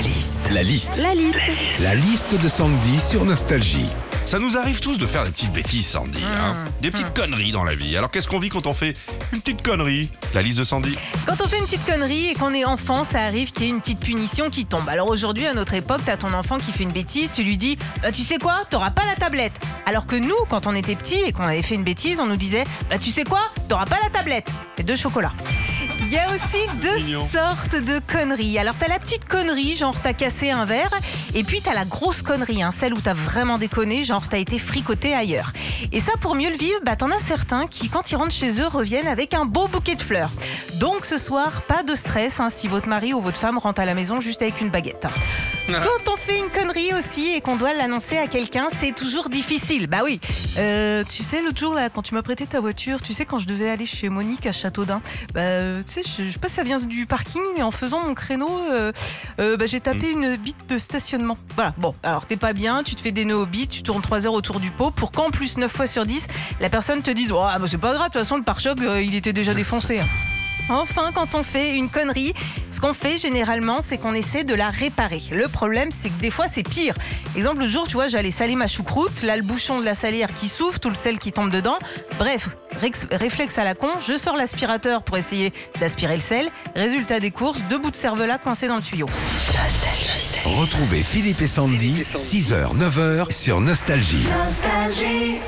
La liste. La liste. La liste. La liste de Sandy sur Nostalgie. Ça nous arrive tous de faire des petites bêtises, Sandy. hein. Des petites conneries dans la vie. Alors qu'est-ce qu'on vit quand on fait une petite connerie La liste de Sandy? Quand on fait une petite connerie et qu'on est enfant, ça arrive qu'il y ait une petite punition qui tombe. Alors aujourd'hui, à notre époque, t'as ton enfant qui fait une bêtise, tu lui dis bah, Tu sais quoi T'auras pas la tablette. Alors que nous, quand on était petits et qu'on avait fait une bêtise, on nous disait Bah tu sais quoi T'auras pas la tablette. Et deux chocolats. Il y a aussi deux Mignon. sortes de conneries. Alors t'as la petite connerie, genre t'as cassé un verre, et puis t'as la grosse connerie, hein, celle où t'as vraiment déconné, genre t'as été fricoté ailleurs. Et ça, pour mieux le vivre, bah t'en as certains qui, quand ils rentrent chez eux, reviennent avec un beau bouquet de fleurs. Donc ce soir, pas de stress hein, si votre mari ou votre femme rentre à la maison juste avec une baguette. Quand on fait une connerie aussi et qu'on doit l'annoncer à quelqu'un, c'est toujours difficile. Bah oui. Euh, tu sais, l'autre jour, là, quand tu m'as prêté ta voiture, tu sais, quand je devais aller chez Monique à Châteaudun, bah, euh, tu sais, je, je sais pas si ça vient du parking, mais en faisant mon créneau, euh, euh, bah, j'ai tapé une bite de stationnement. Voilà. Bon, alors t'es pas bien, tu te fais des nœuds au bit, tu tournes 3 heures autour du pot pour qu'en plus, 9 fois sur 10, la personne te dise, oh, bah, c'est pas grave, de toute façon, le pare-choc, il était déjà défoncé. Enfin, quand on fait une connerie, ce qu'on fait généralement, c'est qu'on essaie de la réparer. Le problème, c'est que des fois, c'est pire. Exemple, le jour, tu vois, j'allais saler ma choucroute, là, le bouchon de la salière qui s'ouvre, tout le sel qui tombe dedans. Bref, réflexe à la con, je sors l'aspirateur pour essayer d'aspirer le sel. Résultat des courses, deux bouts de cervelas coincés dans le tuyau. Retrouvez Philippe et Sandy, 6h, 9h sur Nostalgie. Nostalgie.